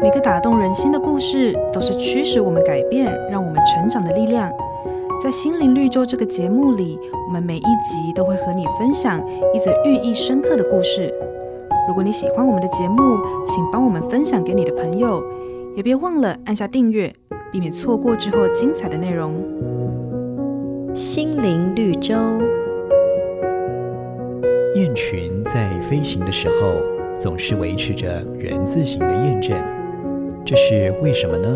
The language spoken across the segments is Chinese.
每个打动人心的故事，都是驱使我们改变、让我们成长的力量。在心灵绿洲这个节目里，我们每一集都会和你分享一则寓意深刻的故事。如果你喜欢我们的节目，请帮我们分享给你的朋友，也别忘了按下订阅，避免错过之后精彩的内容。心灵绿洲。雁群在飞行的时候，总是维持着人字形的雁阵，这是为什么呢？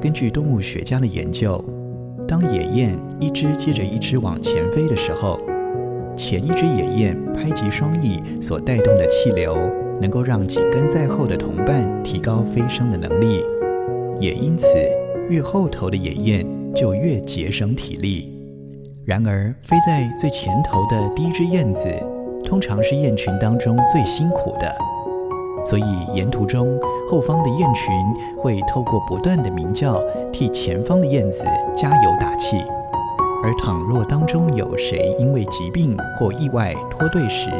根据动物学家的研究，当野雁一只接着一只往前飞的时候，前一只野雁拍击双翼所带动的气流，能够让紧跟在后的同伴提高飞升的能力，也因此越后头的野雁就越节省体力。然而，飞在最前头的第一只燕子，通常是雁群当中最辛苦的，所以沿途中后方的雁群会透过不断的鸣叫，替前方的燕子加油打气。而倘若当中有谁因为疾病或意外脱队时，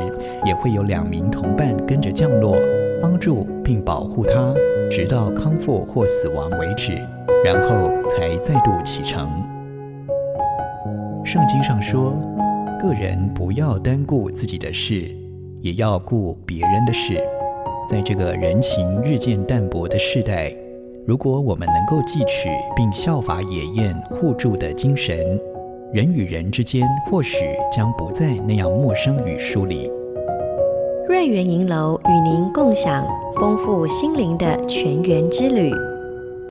也会有两名同伴跟着降落，帮助并保护他，直到康复或死亡为止，然后才再度启程。圣经上说，个人不要单顾自己的事，也要顾别人的事。在这个人情日渐淡薄的时代，如果我们能够汲取并效法野雁互助的精神，人与人之间或许将不再那样陌生与疏离。瑞园银楼与您共享丰富心灵的泉源之旅。